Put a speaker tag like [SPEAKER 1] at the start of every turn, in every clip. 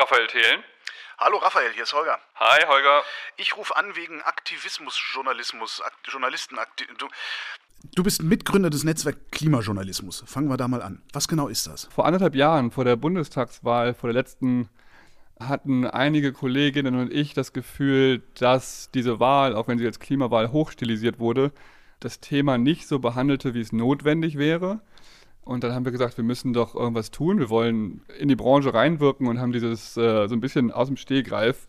[SPEAKER 1] Raphael Thelen.
[SPEAKER 2] Hallo Raphael, hier ist Holger.
[SPEAKER 1] Hi Holger.
[SPEAKER 2] Ich rufe an wegen Aktivismusjournalismus. Ak Journalisten. Akti du,
[SPEAKER 3] Du bist Mitgründer des Netzwerks Klimajournalismus. Fangen wir da mal an. Was genau ist das?
[SPEAKER 1] Vor anderthalb Jahren, vor der Bundestagswahl, vor der letzten, hatten einige Kolleginnen und ich das Gefühl, dass diese Wahl, auch wenn sie als Klimawahl hochstilisiert wurde, das Thema nicht so behandelte, wie es notwendig wäre. Und dann haben wir gesagt, wir müssen doch irgendwas tun. Wir wollen in die Branche reinwirken und haben dieses äh, so ein bisschen aus dem Stehgreif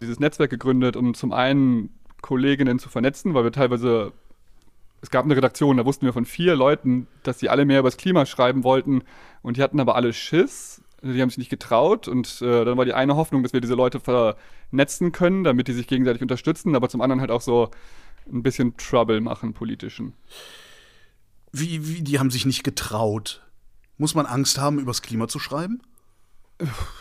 [SPEAKER 1] dieses Netzwerk gegründet, um zum einen Kolleginnen zu vernetzen, weil wir teilweise es gab eine Redaktion, da wussten wir von vier Leuten, dass sie alle mehr über das Klima schreiben wollten und die hatten aber alle Schiss. Die haben sich nicht getraut und äh, dann war die eine Hoffnung, dass wir diese Leute vernetzen können, damit die sich gegenseitig unterstützen, aber zum anderen halt auch so ein bisschen Trouble machen, politischen.
[SPEAKER 3] Wie, wie, die haben sich nicht getraut. Muss man Angst haben, übers Klima zu schreiben?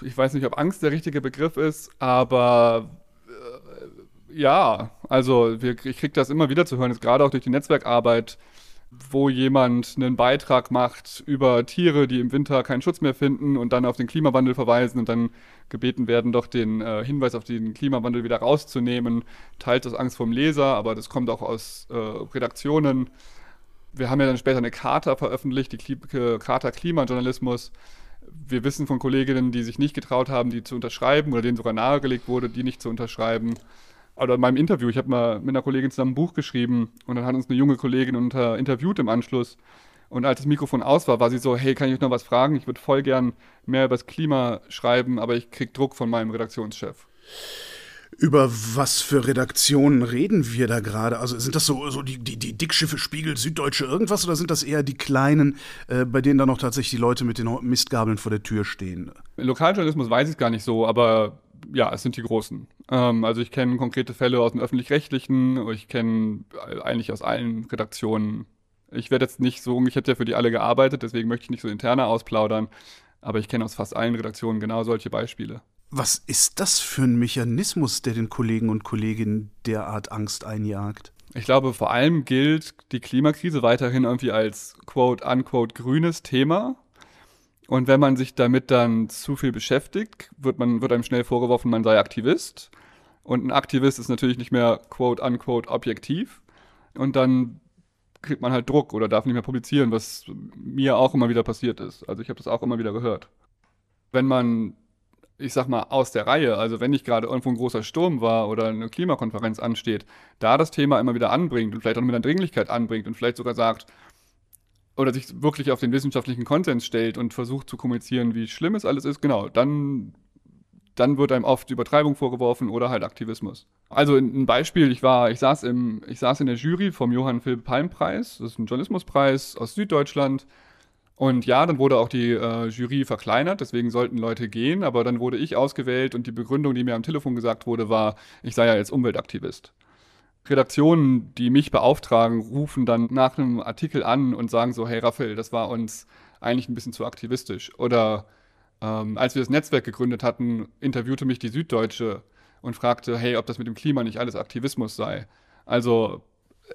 [SPEAKER 1] Ich weiß nicht, ob Angst der richtige Begriff ist, aber äh, ja, also wir, ich kriege das immer wieder zu hören, gerade auch durch die Netzwerkarbeit, wo jemand einen Beitrag macht über Tiere, die im Winter keinen Schutz mehr finden und dann auf den Klimawandel verweisen und dann gebeten werden, doch den äh, Hinweis auf den Klimawandel wieder rauszunehmen, teilt das Angst vom Leser, aber das kommt auch aus äh, Redaktionen wir haben ja dann später eine Charta veröffentlicht, die Charta Klimajournalismus. Wir wissen von Kolleginnen, die sich nicht getraut haben, die zu unterschreiben oder denen sogar nahegelegt wurde, die nicht zu unterschreiben. Oder in meinem Interview, ich habe mal mit einer Kollegin zusammen ein Buch geschrieben und dann hat uns eine junge Kollegin unter, interviewt im Anschluss. Und als das Mikrofon aus war, war sie so, hey, kann ich euch noch was fragen? Ich würde voll gern mehr über das Klima schreiben, aber ich krieg Druck von meinem Redaktionschef.
[SPEAKER 3] Über was für Redaktionen reden wir da gerade? Also sind das so, so die, die, die Dickschiffe Spiegel, Süddeutsche irgendwas oder sind das eher die kleinen, äh, bei denen dann noch tatsächlich die Leute mit den Mistgabeln vor der Tür stehen?
[SPEAKER 1] Lokaljournalismus weiß ich gar nicht so, aber ja, es sind die großen. Ähm, also ich kenne konkrete Fälle aus dem öffentlich-rechtlichen, ich kenne eigentlich aus allen Redaktionen. Ich werde jetzt nicht so, ich hätte ja für die alle gearbeitet, deswegen möchte ich nicht so interner ausplaudern, aber ich kenne aus fast allen Redaktionen genau solche Beispiele.
[SPEAKER 3] Was ist das für ein Mechanismus, der den Kollegen und Kolleginnen derart Angst einjagt?
[SPEAKER 1] Ich glaube, vor allem gilt die Klimakrise weiterhin irgendwie als quote unquote grünes Thema. Und wenn man sich damit dann zu viel beschäftigt, wird, man, wird einem schnell vorgeworfen, man sei Aktivist. Und ein Aktivist ist natürlich nicht mehr quote unquote objektiv. Und dann kriegt man halt Druck oder darf nicht mehr publizieren, was mir auch immer wieder passiert ist. Also ich habe das auch immer wieder gehört. Wenn man ich sag mal, aus der Reihe, also wenn nicht gerade irgendwo ein großer Sturm war oder eine Klimakonferenz ansteht, da das Thema immer wieder anbringt und vielleicht auch mit einer Dringlichkeit anbringt und vielleicht sogar sagt, oder sich wirklich auf den wissenschaftlichen Konsens stellt und versucht zu kommunizieren, wie schlimm es alles ist, genau, dann, dann wird einem oft Übertreibung vorgeworfen oder halt Aktivismus. Also ein Beispiel, ich war, ich saß im, ich saß in der Jury vom Johann Philipp Palm Preis, das ist ein Journalismuspreis aus Süddeutschland und ja, dann wurde auch die äh, Jury verkleinert, deswegen sollten Leute gehen, aber dann wurde ich ausgewählt und die Begründung, die mir am Telefon gesagt wurde, war, ich sei ja jetzt Umweltaktivist. Redaktionen, die mich beauftragen, rufen dann nach einem Artikel an und sagen so, hey Raphael, das war uns eigentlich ein bisschen zu aktivistisch. Oder ähm, als wir das Netzwerk gegründet hatten, interviewte mich die Süddeutsche und fragte, hey, ob das mit dem Klima nicht alles Aktivismus sei. Also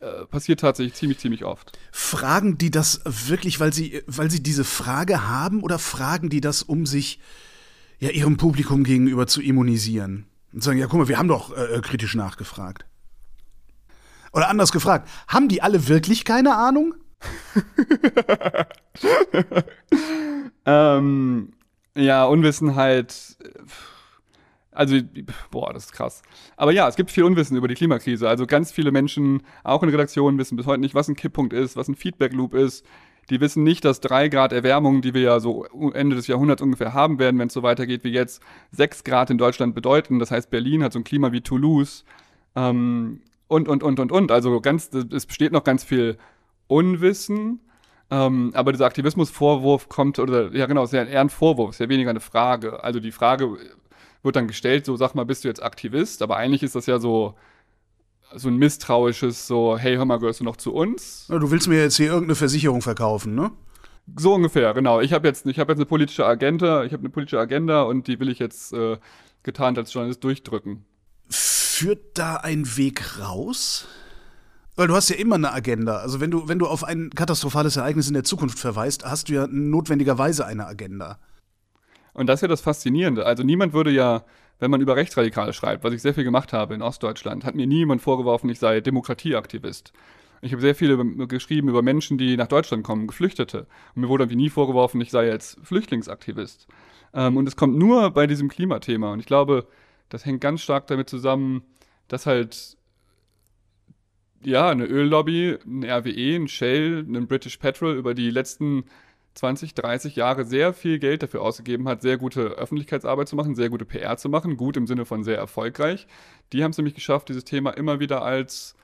[SPEAKER 1] äh, passiert tatsächlich ziemlich, ziemlich oft.
[SPEAKER 3] Fragen die das wirklich, weil sie, weil sie diese Frage haben oder fragen die das, um sich ja ihrem Publikum gegenüber zu immunisieren? Und sagen, ja, guck mal, wir haben doch äh, kritisch nachgefragt. Oder anders gefragt, haben die alle wirklich keine Ahnung?
[SPEAKER 1] ähm, ja, Unwissenheit. Also, boah, das ist krass. Aber ja, es gibt viel Unwissen über die Klimakrise. Also ganz viele Menschen, auch in Redaktionen, wissen bis heute nicht, was ein Kipppunkt ist, was ein Feedback Loop ist. Die wissen nicht, dass drei Grad Erwärmung, die wir ja so Ende des Jahrhunderts ungefähr haben werden, wenn es so weitergeht wie jetzt, sechs Grad in Deutschland bedeuten. Das heißt, Berlin hat so ein Klima wie Toulouse. Ähm, und, und, und, und, und. Also ganz, es besteht noch ganz viel Unwissen. Ähm, aber dieser Aktivismusvorwurf kommt, oder ja genau, ist ja eher ein Vorwurf, ist ja weniger eine Frage. Also die Frage wird dann gestellt, so sag mal, bist du jetzt Aktivist? Aber eigentlich ist das ja so, so ein misstrauisches, so, hey, hör mal, gehörst du noch zu uns?
[SPEAKER 3] Du willst mir jetzt hier irgendeine Versicherung verkaufen, ne?
[SPEAKER 1] So ungefähr, genau. Ich habe jetzt, ich habe jetzt eine politische Agenda, ich habe eine politische Agenda und die will ich jetzt äh, getarnt als Journalist durchdrücken.
[SPEAKER 3] Führt da ein Weg raus? Weil du hast ja immer eine Agenda. Also wenn du, wenn du auf ein katastrophales Ereignis in der Zukunft verweist, hast du ja notwendigerweise eine Agenda.
[SPEAKER 1] Und das ist ja das Faszinierende. Also niemand würde ja, wenn man über Rechtsradikale schreibt, was ich sehr viel gemacht habe in Ostdeutschland, hat mir niemand vorgeworfen, ich sei Demokratieaktivist. Ich habe sehr viel über, geschrieben über Menschen, die nach Deutschland kommen, Geflüchtete. Und mir wurde irgendwie nie vorgeworfen, ich sei jetzt Flüchtlingsaktivist. Ähm, und es kommt nur bei diesem Klimathema. Und ich glaube, das hängt ganz stark damit zusammen, dass halt ja, eine Öllobby, ein RWE, ein Shell, ein British Petrol über die letzten 20, 30 Jahre sehr viel Geld dafür ausgegeben hat, sehr gute Öffentlichkeitsarbeit zu machen, sehr gute PR zu machen, gut im Sinne von sehr erfolgreich. Die haben es nämlich geschafft, dieses Thema immer wieder als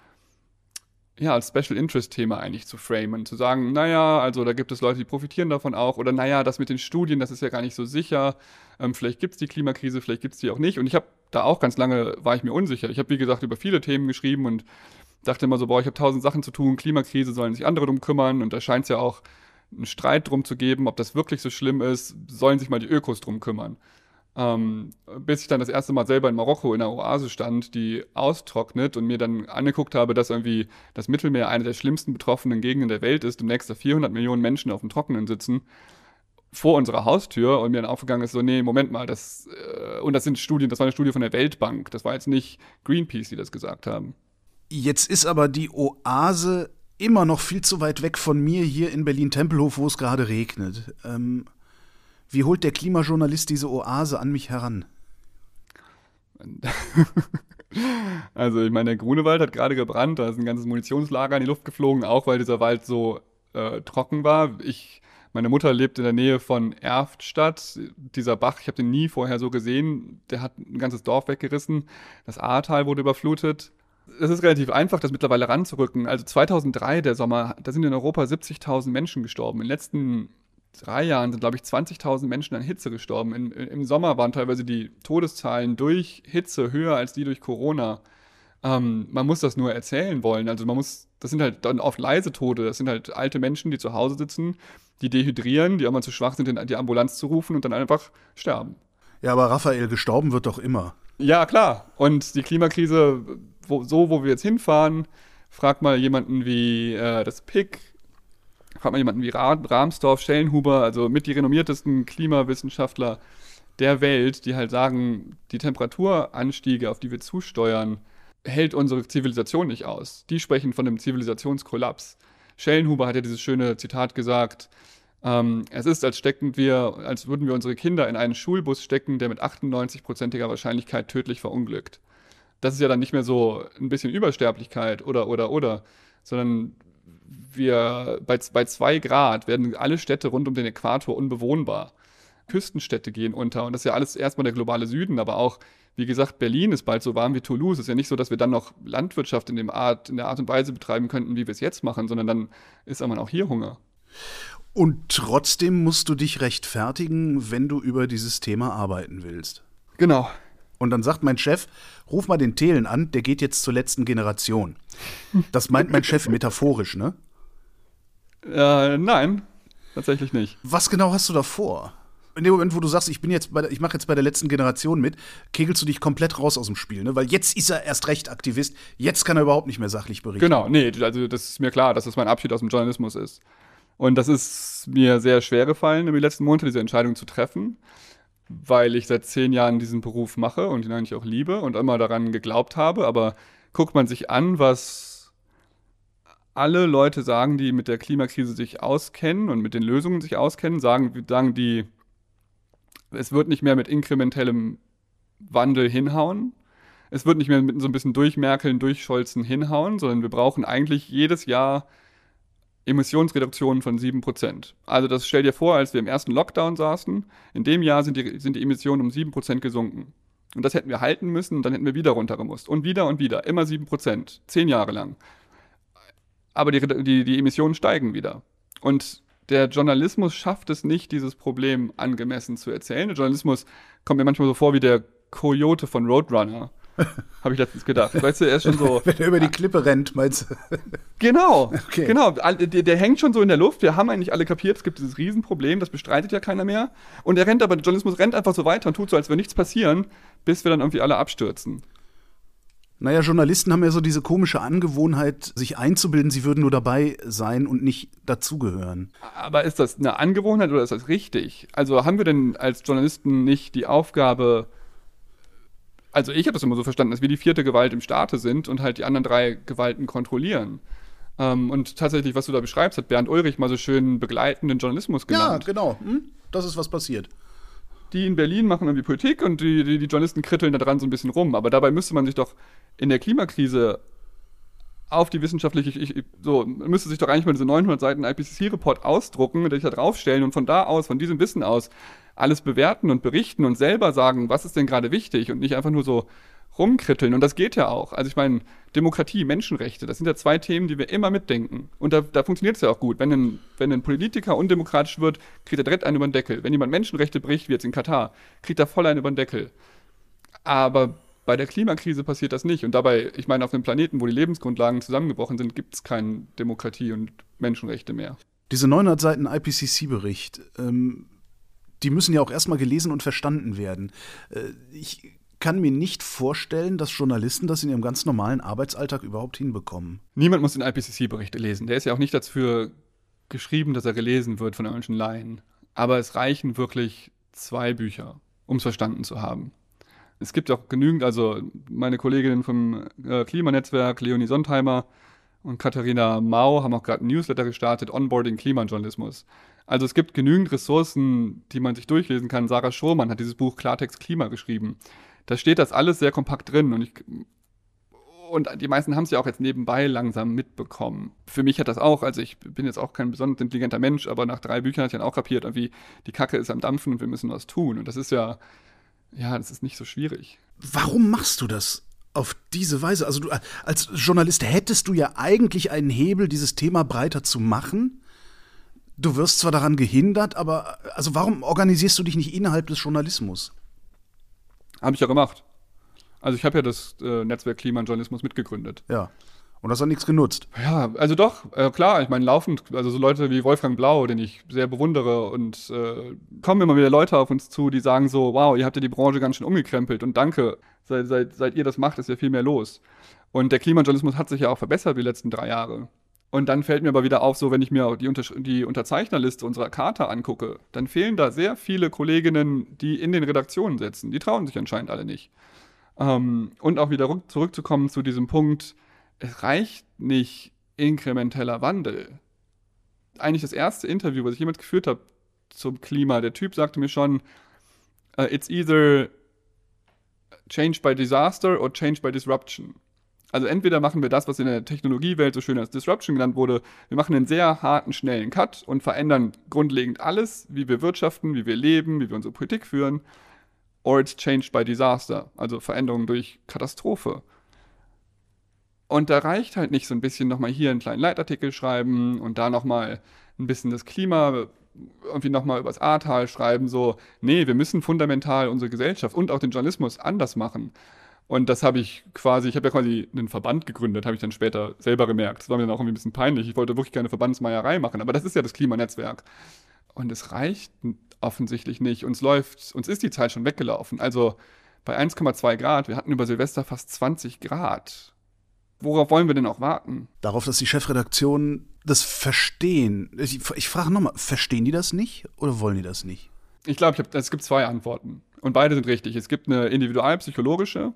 [SPEAKER 1] ja, als Special Interest Thema eigentlich zu framen, zu sagen, naja, also da gibt es Leute, die profitieren davon auch, oder naja, das mit den Studien, das ist ja gar nicht so sicher, ähm, vielleicht gibt es die Klimakrise, vielleicht gibt es die auch nicht. Und ich habe da auch ganz lange, war ich mir unsicher. Ich habe, wie gesagt, über viele Themen geschrieben und dachte immer so, boah, ich habe tausend Sachen zu tun, Klimakrise sollen sich andere drum kümmern und da scheint es ja auch einen Streit drum zu geben, ob das wirklich so schlimm ist, sollen sich mal die Ökos drum kümmern. Ähm, bis ich dann das erste Mal selber in Marokko in der Oase stand, die austrocknet und mir dann angeguckt habe, dass irgendwie das Mittelmeer eine der schlimmsten betroffenen Gegenden der Welt ist und nächste 400 Millionen Menschen auf dem Trockenen sitzen vor unserer Haustür und mir dann aufgegangen ist, so, nee, Moment mal, das, äh, und das sind Studien, das war eine Studie von der Weltbank, das war jetzt nicht Greenpeace, die das gesagt haben.
[SPEAKER 3] Jetzt ist aber die Oase immer noch viel zu weit weg von mir hier in Berlin-Tempelhof, wo es gerade regnet. Ähm, wie holt der Klimajournalist diese Oase an mich heran?
[SPEAKER 1] Also, ich meine, der Grunewald hat gerade gebrannt, da ist ein ganzes Munitionslager in die Luft geflogen, auch weil dieser Wald so äh, trocken war. Ich, meine Mutter lebt in der Nähe von Erftstadt. Dieser Bach, ich habe den nie vorher so gesehen, der hat ein ganzes Dorf weggerissen. Das Ahrtal wurde überflutet. Es ist relativ einfach, das mittlerweile ranzurücken. Also 2003, der Sommer, da sind in Europa 70.000 Menschen gestorben. In den letzten drei Jahren sind, glaube ich, 20.000 Menschen an Hitze gestorben. In, Im Sommer waren teilweise die Todeszahlen durch Hitze höher als die durch Corona. Ähm, man muss das nur erzählen wollen. Also man muss, das sind halt dann oft leise Tode. Das sind halt alte Menschen, die zu Hause sitzen, die dehydrieren, die mal zu schwach sind, die Ambulanz zu rufen und dann einfach sterben.
[SPEAKER 3] Ja, aber Raphael, gestorben wird doch immer.
[SPEAKER 1] Ja, klar. Und die Klimakrise, wo, so wo wir jetzt hinfahren, frag mal jemanden wie äh, das PIC, fragt man jemanden wie Rahmsdorf, Schellenhuber, also mit die renommiertesten Klimawissenschaftler der Welt, die halt sagen, die Temperaturanstiege, auf die wir zusteuern, hält unsere Zivilisation nicht aus. Die sprechen von einem Zivilisationskollaps. Schellenhuber hat ja dieses schöne Zitat gesagt, ähm, es ist, als stecken wir, als würden wir unsere Kinder in einen Schulbus stecken, der mit 98-prozentiger Wahrscheinlichkeit tödlich verunglückt. Das ist ja dann nicht mehr so ein bisschen Übersterblichkeit oder, oder, oder, sondern wir bei, bei zwei Grad werden alle Städte rund um den Äquator unbewohnbar. Küstenstädte gehen unter und das ist ja alles erstmal der globale Süden, aber auch, wie gesagt, Berlin ist bald so warm wie Toulouse. Es ist ja nicht so, dass wir dann noch Landwirtschaft in, dem Art, in der Art und Weise betreiben könnten, wie wir es jetzt machen, sondern dann ist aber auch hier Hunger.
[SPEAKER 3] Und trotzdem musst du dich rechtfertigen, wenn du über dieses Thema arbeiten willst.
[SPEAKER 1] Genau.
[SPEAKER 3] Und dann sagt mein Chef, ruf mal den Thelen an, der geht jetzt zur letzten Generation. Das meint mein Chef metaphorisch, ne?
[SPEAKER 1] Äh, nein, tatsächlich nicht.
[SPEAKER 3] Was genau hast du da vor? In dem Moment, wo du sagst, ich bin jetzt bei der, ich mache jetzt bei der letzten Generation mit, kegelst du dich komplett raus aus dem Spiel, ne? Weil jetzt ist er erst recht Aktivist, jetzt kann er überhaupt nicht mehr sachlich berichten.
[SPEAKER 1] Genau, nee, also das ist mir klar, dass das mein Abschied aus dem Journalismus ist. Und das ist mir sehr schwer gefallen, in den letzten Monaten diese Entscheidung zu treffen, weil ich seit zehn Jahren diesen Beruf mache und ihn eigentlich auch liebe und immer daran geglaubt habe. Aber guckt man sich an, was alle Leute sagen, die mit der Klimakrise sich auskennen und mit den Lösungen sich auskennen, sagen, sagen die, es wird nicht mehr mit inkrementellem Wandel hinhauen. Es wird nicht mehr mit so ein bisschen durchmerkeln, durchscholzen hinhauen, sondern wir brauchen eigentlich jedes Jahr Emissionsreduktionen von 7%. Also das stell dir vor, als wir im ersten Lockdown saßen, in dem Jahr sind die, sind die Emissionen um 7% gesunken. Und das hätten wir halten müssen, dann hätten wir wieder runtergemusst. Und wieder und wieder, immer 7%, zehn Jahre lang aber die, die, die Emissionen steigen wieder. Und der Journalismus schafft es nicht, dieses Problem angemessen zu erzählen. Der Journalismus kommt mir manchmal so vor wie der Coyote von Roadrunner. Habe ich letztens gedacht. Weißt du, er ist schon so.
[SPEAKER 3] Wenn er über die Klippe rennt, meinst du?
[SPEAKER 1] Genau. Okay. Genau. Der, der, hängt schon so in der Luft. Wir haben eigentlich alle kapiert, es gibt dieses Riesenproblem, das bestreitet ja keiner mehr. Und er rennt aber, der Journalismus rennt einfach so weiter und tut so, als würde nichts passieren, bis wir dann irgendwie alle abstürzen.
[SPEAKER 3] Naja, Journalisten haben ja so diese komische Angewohnheit, sich einzubilden, sie würden nur dabei sein und nicht dazugehören.
[SPEAKER 1] Aber ist das eine Angewohnheit oder ist das richtig? Also haben wir denn als Journalisten nicht die Aufgabe, also ich habe das immer so verstanden, dass wir die vierte Gewalt im Staate sind und halt die anderen drei Gewalten kontrollieren. Ähm, und tatsächlich, was du da beschreibst, hat Bernd Ulrich mal so schön begleitenden Journalismus genannt.
[SPEAKER 3] Ja, genau. Hm? Das ist was passiert.
[SPEAKER 1] Die in Berlin machen irgendwie Politik und die, die, die Journalisten kritteln da dran so ein bisschen rum. Aber dabei müsste man sich doch in der Klimakrise auf die wissenschaftliche, ich, ich, so, müsste sich doch eigentlich mal diese 900 Seiten IPCC-Report ausdrucken, sich da draufstellen und von da aus, von diesem Wissen aus, alles bewerten und berichten und selber sagen, was ist denn gerade wichtig und nicht einfach nur so rumkritteln. Und das geht ja auch. Also ich meine, Demokratie, Menschenrechte, das sind ja zwei Themen, die wir immer mitdenken. Und da, da funktioniert es ja auch gut. Wenn ein, wenn ein Politiker undemokratisch wird, kriegt er direkt einen über den Deckel. Wenn jemand Menschenrechte bricht, wie jetzt in Katar, kriegt er voll einen über den Deckel. Aber bei der Klimakrise passiert das nicht. Und dabei, ich meine, auf einem Planeten, wo die Lebensgrundlagen zusammengebrochen sind, gibt es keine Demokratie und Menschenrechte mehr.
[SPEAKER 3] Diese 900 Seiten IPCC-Bericht, ähm, die müssen ja auch erstmal gelesen und verstanden werden. Äh, ich kann mir nicht vorstellen, dass Journalisten das in ihrem ganz normalen Arbeitsalltag überhaupt hinbekommen.
[SPEAKER 1] Niemand muss den IPCC-Bericht lesen. Der ist ja auch nicht dafür geschrieben, dass er gelesen wird von irgendwelchen Laien. Aber es reichen wirklich zwei Bücher, um es verstanden zu haben es gibt auch genügend, also meine Kolleginnen vom äh, Klimanetzwerk, Leonie Sondheimer und Katharina Mau, haben auch gerade ein Newsletter gestartet, Onboarding Klimajournalismus. Also es gibt genügend Ressourcen, die man sich durchlesen kann. Sarah Schurmann hat dieses Buch Klartext Klima geschrieben. Da steht das alles sehr kompakt drin und ich und die meisten haben es ja auch jetzt nebenbei langsam mitbekommen. Für mich hat das auch, also ich bin jetzt auch kein besonders intelligenter Mensch, aber nach drei Büchern hat ich dann auch kapiert, irgendwie die Kacke ist am Dampfen und wir müssen was tun. Und das ist ja, ja, das ist nicht so schwierig.
[SPEAKER 3] Warum machst du das? Auf diese Weise, also du als Journalist hättest du ja eigentlich einen Hebel, dieses Thema breiter zu machen. Du wirst zwar daran gehindert, aber also warum organisierst du dich nicht innerhalb des Journalismus?
[SPEAKER 1] Habe ich ja gemacht. Also ich habe ja das äh, Netzwerk Klima und Journalismus mitgegründet.
[SPEAKER 3] Ja. Und das hat nichts genutzt.
[SPEAKER 1] Ja, also doch, äh, klar, ich meine, laufend, also so Leute wie Wolfgang Blau, den ich sehr bewundere und äh, kommen immer wieder Leute auf uns zu, die sagen so, wow, ihr habt ja die Branche ganz schön umgekrempelt und danke, seit, seit, seit ihr das macht, ist ja viel mehr los. Und der Klimajournalismus hat sich ja auch verbessert die letzten drei Jahre. Und dann fällt mir aber wieder auf, so wenn ich mir die, Unter die Unterzeichnerliste unserer Charta angucke, dann fehlen da sehr viele Kolleginnen, die in den Redaktionen sitzen. Die trauen sich anscheinend alle nicht. Ähm, und auch wieder zurückzukommen zu diesem Punkt, es reicht nicht inkrementeller Wandel. Eigentlich das erste Interview, was ich jemals geführt habe zum Klima, der Typ sagte mir schon, uh, it's either change by disaster or change by disruption. Also entweder machen wir das, was in der Technologiewelt so schön als Disruption genannt wurde, wir machen einen sehr harten, schnellen Cut und verändern grundlegend alles, wie wir wirtschaften, wie wir leben, wie wir unsere Politik führen, or it's changed by disaster, also Veränderung durch Katastrophe. Und da reicht halt nicht so ein bisschen nochmal hier einen kleinen Leitartikel schreiben und da nochmal ein bisschen das Klima irgendwie nochmal übers Ahrtal schreiben, so, nee, wir müssen fundamental unsere Gesellschaft und auch den Journalismus anders machen. Und das habe ich quasi, ich habe ja quasi einen Verband gegründet, habe ich dann später selber gemerkt. Das war mir dann auch irgendwie ein bisschen peinlich. Ich wollte wirklich keine Verbandsmeierei machen, aber das ist ja das Klimanetzwerk. Und es reicht offensichtlich nicht. Uns läuft, uns ist die Zeit schon weggelaufen. Also bei 1,2 Grad, wir hatten über Silvester fast 20 Grad worauf wollen wir denn auch warten?
[SPEAKER 3] Darauf, dass die Chefredaktion das verstehen. Ich, ich frage nochmal, verstehen die das nicht oder wollen die das nicht?
[SPEAKER 1] Ich glaube, es gibt zwei Antworten. Und beide sind richtig. Es gibt eine individualpsychologische,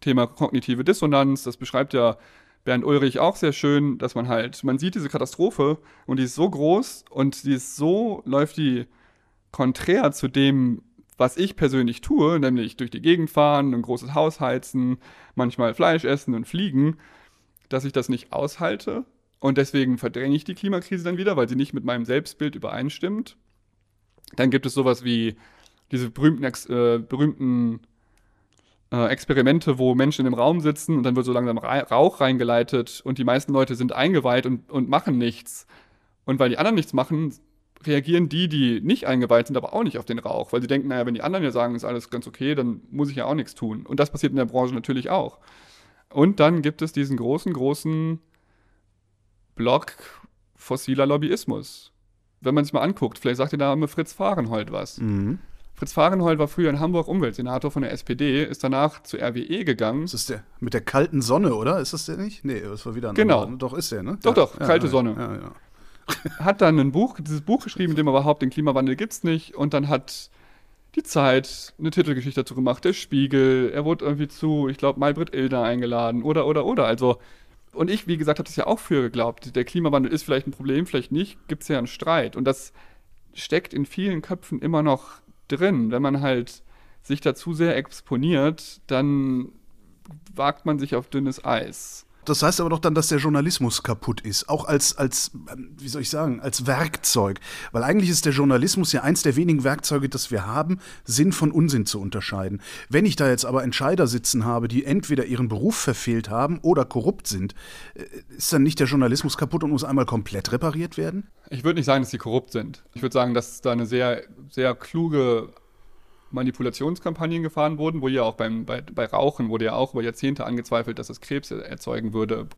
[SPEAKER 1] Thema kognitive Dissonanz, das beschreibt ja Bernd Ulrich auch sehr schön, dass man halt, man sieht diese Katastrophe und die ist so groß und die ist so, läuft die konträr zu dem, was ich persönlich tue, nämlich durch die Gegend fahren, ein großes Haus heizen, manchmal Fleisch essen und fliegen, dass ich das nicht aushalte. Und deswegen verdränge ich die Klimakrise dann wieder, weil sie nicht mit meinem Selbstbild übereinstimmt. Dann gibt es sowas wie diese berühmten, äh, berühmten äh, Experimente, wo Menschen im Raum sitzen und dann wird so langsam Rauch reingeleitet und die meisten Leute sind eingeweiht und, und machen nichts. Und weil die anderen nichts machen, reagieren die, die nicht eingeweiht sind, aber auch nicht auf den Rauch, weil sie denken, naja, wenn die anderen ja sagen, ist alles ganz okay, dann muss ich ja auch nichts tun. Und das passiert in der Branche natürlich auch. Und dann gibt es diesen großen, großen Block fossiler Lobbyismus. Wenn man sich mal anguckt, vielleicht sagt der Name Fritz Fahrenhold was. Mhm. Fritz Fahrenhold war früher in Hamburg Umweltsenator von der SPD, ist danach zur RWE gegangen.
[SPEAKER 3] Das ist der mit der kalten Sonne, oder? Ist das der nicht? Nee, das war wieder ein
[SPEAKER 1] Genau.
[SPEAKER 3] anderer. Doch, ist der, ne?
[SPEAKER 1] Doch, doch, kalte Sonne.
[SPEAKER 3] Ja, ja.
[SPEAKER 1] Hat dann ein Buch, dieses Buch geschrieben, in dem er überhaupt den Klimawandel gibt's nicht. Und dann hat die Zeit eine Titelgeschichte dazu gemacht, der Spiegel, er wurde irgendwie zu, ich glaube, Maybrit Illner eingeladen oder, oder, oder. Also, und ich, wie gesagt, habe das ja auch früher geglaubt. Der Klimawandel ist vielleicht ein Problem, vielleicht nicht, gibt's ja einen Streit. Und das steckt in vielen Köpfen immer noch drin. Wenn man halt sich dazu sehr exponiert, dann wagt man sich auf dünnes Eis.
[SPEAKER 3] Das heißt aber doch dann, dass der Journalismus kaputt ist, auch als, als, ähm, wie soll ich sagen, als Werkzeug. Weil eigentlich ist der Journalismus ja eins der wenigen Werkzeuge, das wir haben, Sinn von Unsinn zu unterscheiden. Wenn ich da jetzt aber Entscheider sitzen habe, die entweder ihren Beruf verfehlt haben oder korrupt sind, äh, ist dann nicht der Journalismus kaputt und muss einmal komplett repariert werden?
[SPEAKER 1] Ich würde nicht sagen, dass sie korrupt sind. Ich würde sagen, dass da eine sehr, sehr kluge Manipulationskampagnen gefahren wurden, wo ja auch beim, bei, bei Rauchen wurde ja auch über Jahrzehnte angezweifelt, dass es Krebs erzeugen würde.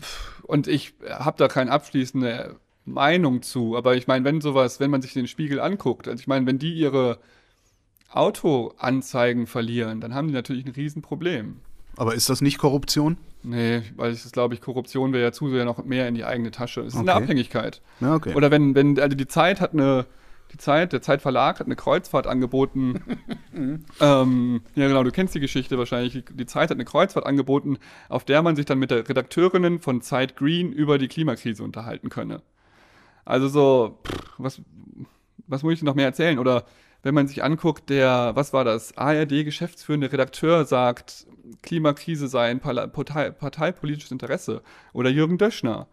[SPEAKER 1] Pff, Und ich habe da keine abschließende Meinung zu. Aber ich meine, wenn sowas, wenn man sich den Spiegel anguckt, also ich meine, wenn die ihre Autoanzeigen verlieren, dann haben die natürlich ein Riesenproblem.
[SPEAKER 3] Aber ist das nicht Korruption?
[SPEAKER 1] Nee, weil ich das glaube ich, Korruption wäre ja zu sehr noch mehr in die eigene Tasche. Es ist eine
[SPEAKER 3] Okay.
[SPEAKER 1] Abhängigkeit.
[SPEAKER 3] Ja, okay.
[SPEAKER 1] Oder wenn, wenn, also die Zeit hat eine, die Zeit, der Zeitverlag hat eine Kreuzfahrt angeboten. ähm, ja, genau, du kennst die Geschichte wahrscheinlich. Die Zeit hat eine Kreuzfahrt angeboten, auf der man sich dann mit der Redakteurinnen von Zeit Green über die Klimakrise unterhalten könne. Also so, pff, was, was muss ich denn noch mehr erzählen? Oder wenn man sich anguckt, der, was war das, ARD-geschäftsführende Redakteur sagt, Klimakrise sei ein parteipolitisches Interesse. Oder Jürgen Döschner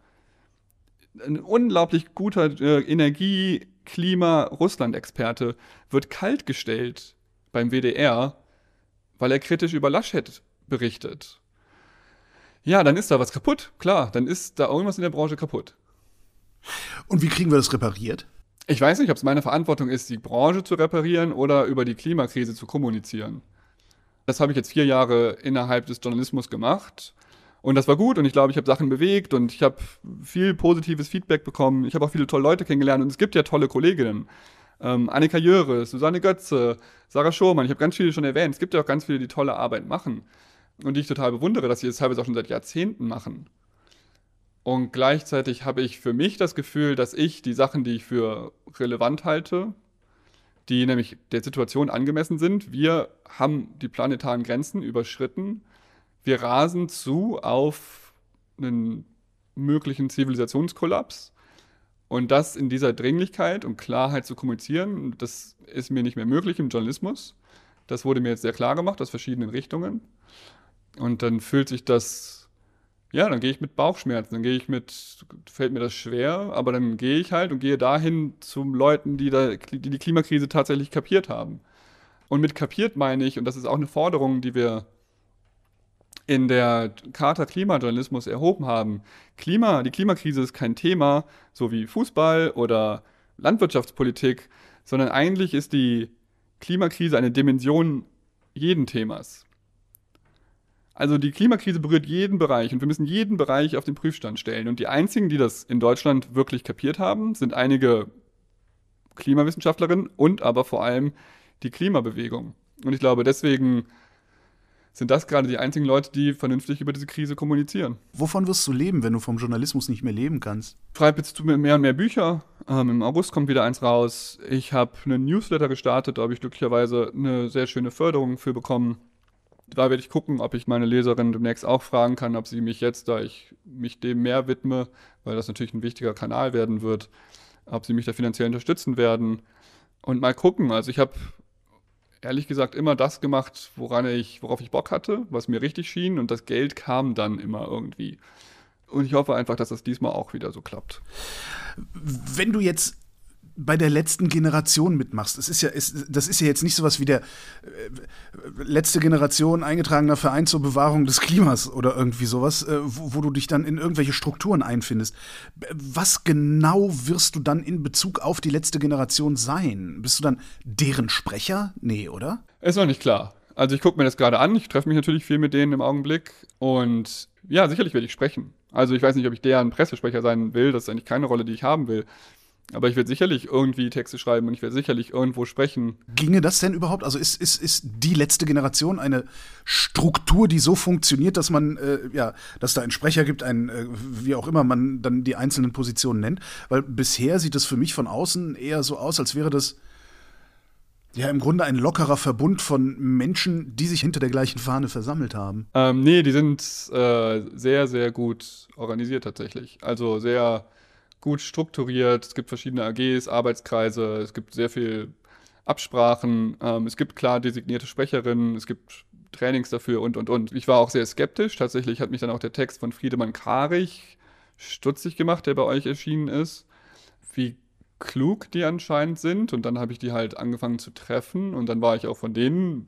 [SPEAKER 1] ein unglaublich guter äh, Energie-, Klima-, Russland-Experte wird kaltgestellt beim WDR, weil er kritisch über Laschet berichtet. Ja, dann ist da was kaputt, klar, dann ist da irgendwas in der Branche kaputt.
[SPEAKER 3] Und wie kriegen wir das repariert?
[SPEAKER 1] Ich weiß nicht, ob es meine Verantwortung ist, die Branche zu reparieren oder über die Klimakrise zu kommunizieren. Das habe ich jetzt vier Jahre innerhalb des Journalismus gemacht. Und das war gut und ich glaube, ich habe Sachen bewegt und ich habe viel positives Feedback bekommen. Ich habe auch viele tolle Leute kennengelernt und es gibt ja tolle Kolleginnen. Ähm, Annika Jöres, Susanne Götze, Sarah Schurmann, ich habe ganz viele schon erwähnt. Es gibt ja auch ganz viele, die tolle Arbeit machen und die ich total bewundere, dass sie das teilweise auch schon seit Jahrzehnten machen. Und gleichzeitig habe ich für mich das Gefühl, dass ich die Sachen, die ich für relevant halte, die nämlich der Situation angemessen sind, wir haben die planetaren Grenzen überschritten, wir rasen zu auf einen möglichen Zivilisationskollaps. Und das in dieser Dringlichkeit und Klarheit zu kommunizieren, das ist mir nicht mehr möglich im Journalismus. Das wurde mir jetzt sehr klar gemacht aus verschiedenen Richtungen. Und dann fühlt sich das, ja, dann gehe ich mit Bauchschmerzen, dann gehe ich mit, fällt mir das schwer, aber dann gehe ich halt und gehe dahin zu Leuten, die, da, die die Klimakrise tatsächlich kapiert haben. Und mit kapiert meine ich, und das ist auch eine Forderung, die wir in der Charta Klimajournalismus erhoben haben. Klima, die Klimakrise ist kein Thema, so wie Fußball oder Landwirtschaftspolitik, sondern eigentlich ist die Klimakrise eine Dimension jeden Themas. Also die Klimakrise berührt jeden Bereich und wir müssen jeden Bereich auf den Prüfstand stellen. Und die einzigen, die das in Deutschland wirklich kapiert haben, sind einige Klimawissenschaftlerinnen und aber vor allem die Klimabewegung. Und ich glaube, deswegen sind das gerade die einzigen Leute, die vernünftig über diese Krise kommunizieren.
[SPEAKER 3] Wovon wirst du leben, wenn du vom Journalismus nicht mehr leben kannst?
[SPEAKER 1] schreibe jetzt mehr und mehr Bücher. Ähm, Im August kommt wieder eins raus. Ich habe einen Newsletter gestartet, da habe ich glücklicherweise eine sehr schöne Förderung für bekommen. Da werde ich gucken, ob ich meine Leserinnen demnächst auch fragen kann, ob sie mich jetzt, da ich mich dem mehr widme, weil das natürlich ein wichtiger Kanal werden wird, ob sie mich da finanziell unterstützen werden. Und mal gucken. Also ich habe ehrlich gesagt immer das gemacht, woran ich, worauf ich Bock hatte, was mir richtig schien und das Geld kam dann immer irgendwie. Und ich hoffe einfach, dass das diesmal auch wieder so klappt.
[SPEAKER 3] Wenn du jetzt bei der letzten Generation mitmachst, es ist ja, es, das ist ja jetzt nicht sowas wie der äh, letzte Generation eingetragener Verein zur Bewahrung des Klimas oder irgendwie sowas, äh, wo, wo du dich dann in irgendwelche Strukturen einfindest. Was genau wirst du dann in Bezug auf die letzte Generation sein? Bist du dann deren Sprecher? Nee, oder?
[SPEAKER 1] Ist noch nicht klar. Also ich gucke mir das gerade an. Ich treffe mich natürlich viel mit denen im Augenblick. Und ja, sicherlich werde ich sprechen. Also ich weiß nicht, ob ich deren Pressesprecher sein will. Das ist eigentlich keine Rolle, die ich haben will. Aber ich werde sicherlich irgendwie Texte schreiben und ich werde sicherlich irgendwo sprechen.
[SPEAKER 3] Ginge das denn überhaupt? Also ist, ist, ist die letzte Generation eine Struktur, die so funktioniert, dass man, äh, ja, dass da einen Sprecher gibt, ein, äh, wie auch immer man dann die einzelnen Positionen nennt? Weil bisher sieht es für mich von außen eher so aus, als wäre das ja im Grunde ein lockerer Verbund von Menschen, die sich hinter der gleichen Fahne versammelt haben.
[SPEAKER 1] Ähm, nee, die sind äh, sehr, sehr gut organisiert tatsächlich. Also sehr gut strukturiert. Es gibt verschiedene AGs, Arbeitskreise, es gibt sehr viel Absprachen. Ähm, es gibt klar designierte Sprecherinnen, es gibt Trainings dafür und, und, und. Ich war auch sehr skeptisch. Tatsächlich hat mich dann auch der Text von Friedemann Karich stutzig gemacht, der bei euch erschienen ist. Wie klug die anscheinend sind. Und dann habe ich die halt angefangen zu treffen. Und dann war ich auch von denen,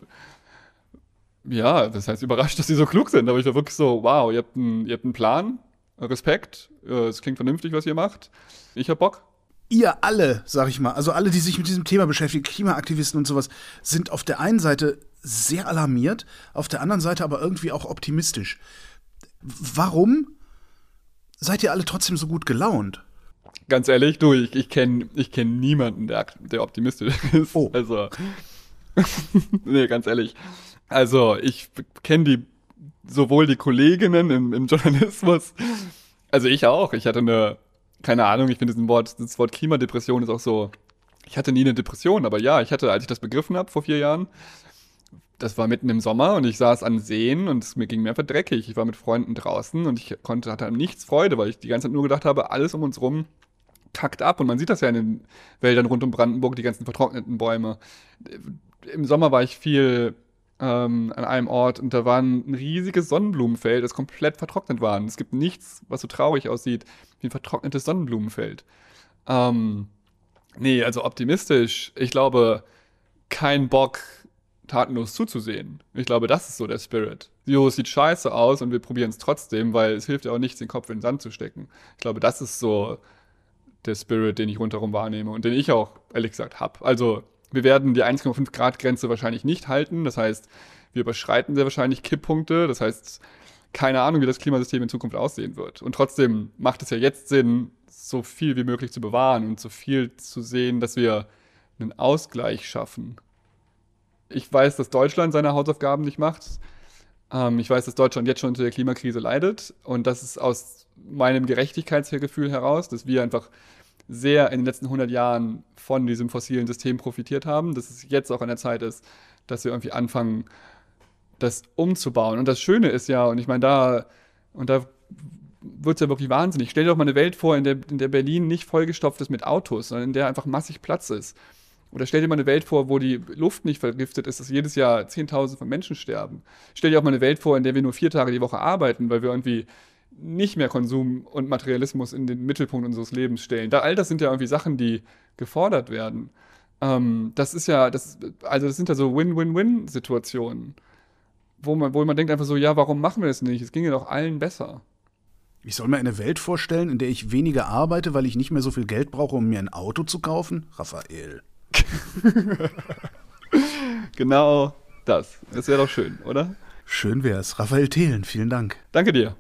[SPEAKER 1] ja, das heißt überrascht, dass die so klug sind. Aber ich war wirklich so, wow, ihr habt einen, ihr habt einen Plan, Respekt, äh, es klingt vernünftig, was ihr macht. Ich hab Bock.
[SPEAKER 3] Ihr alle, sag ich mal, also alle, die sich mit diesem Thema beschäftigen, Klimaaktivisten und sowas, sind auf der einen Seite sehr alarmiert, auf der anderen Seite aber irgendwie auch optimistisch. Warum seid ihr alle trotzdem so gut gelaunt?
[SPEAKER 1] Ganz ehrlich, du, ich, ich kenne ich kenn niemanden, der, der optimistisch ist.
[SPEAKER 3] Oh.
[SPEAKER 1] Also, nee, ganz ehrlich. Also, ich kenne die, sowohl die Kolleginnen im, im Journalismus, also ich auch. Ich hatte eine, keine Ahnung, ich finde das Wort, das Wort Klimadepression ist auch so, ich hatte nie eine Depression, aber ja, ich hatte, als ich das begriffen habe vor vier Jahren, das war mitten im Sommer und ich saß an Seen und es mir ging mir einfach dreckig. Ich war mit Freunden draußen und ich konnte, hatte nichts Freude, weil ich die ganze Zeit nur gedacht habe, alles um uns rum kackt ab. Und man sieht das ja in den Wäldern rund um Brandenburg, die ganzen vertrockneten Bäume. Im Sommer war ich viel ähm, an einem Ort und da war ein riesiges Sonnenblumenfeld, das komplett vertrocknet war. Und es gibt nichts, was so traurig aussieht wie ein vertrocknetes Sonnenblumenfeld. Ähm, nee, also optimistisch. Ich glaube, kein Bock, tatenlos zuzusehen. Ich glaube, das ist so der Spirit. Jo, es sieht scheiße aus und wir probieren es trotzdem, weil es hilft ja auch nichts, den Kopf in den Sand zu stecken. Ich glaube, das ist so der Spirit, den ich rundherum wahrnehme und den ich auch, ehrlich gesagt, habe. Also, wir werden die 1,5 Grad Grenze wahrscheinlich nicht halten. Das heißt, wir überschreiten sehr wahrscheinlich Kipppunkte. Das heißt, keine Ahnung, wie das Klimasystem in Zukunft aussehen wird. Und trotzdem macht es ja jetzt Sinn, so viel wie möglich zu bewahren und so viel zu sehen, dass wir einen Ausgleich schaffen ich weiß, dass Deutschland seine Hausaufgaben nicht macht. Ähm, ich weiß, dass Deutschland jetzt schon unter der Klimakrise leidet. Und das ist aus meinem Gerechtigkeitsgefühl heraus, dass wir einfach sehr in den letzten 100 Jahren von diesem fossilen System profitiert haben, dass es jetzt auch an der Zeit ist, dass wir irgendwie anfangen, das umzubauen. Und das Schöne ist ja, und ich meine, da, und da wird es ja wirklich wahnsinnig. Stell dir doch mal eine Welt vor, in der, in der Berlin nicht vollgestopft ist mit Autos, sondern in der einfach massig Platz ist. Oder stell dir mal eine Welt vor, wo die Luft nicht vergiftet ist, dass jedes Jahr Zehntausende von Menschen sterben. Stell dir auch mal eine Welt vor, in der wir nur vier Tage die Woche arbeiten, weil wir irgendwie nicht mehr Konsum und Materialismus in den Mittelpunkt unseres Lebens stellen. Da, all das sind ja irgendwie Sachen, die gefordert werden. Ähm, das ist ja, das, also das sind ja so Win-Win-Win-Situationen, wo man, wo man denkt einfach so, ja, warum machen wir das nicht? Es ginge doch allen besser.
[SPEAKER 3] Ich soll mir eine Welt vorstellen, in der ich weniger arbeite, weil ich nicht mehr so viel Geld brauche, um mir ein Auto zu kaufen? Raphael.
[SPEAKER 1] genau das. Das wäre doch schön, oder?
[SPEAKER 3] Schön wär's. Raphael Thelen, vielen Dank.
[SPEAKER 1] Danke dir.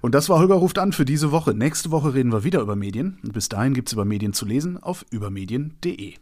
[SPEAKER 3] Und das war Holger ruft an für diese Woche. Nächste Woche reden wir wieder über Medien. Bis dahin gibt's über Medien zu lesen auf übermedien.de.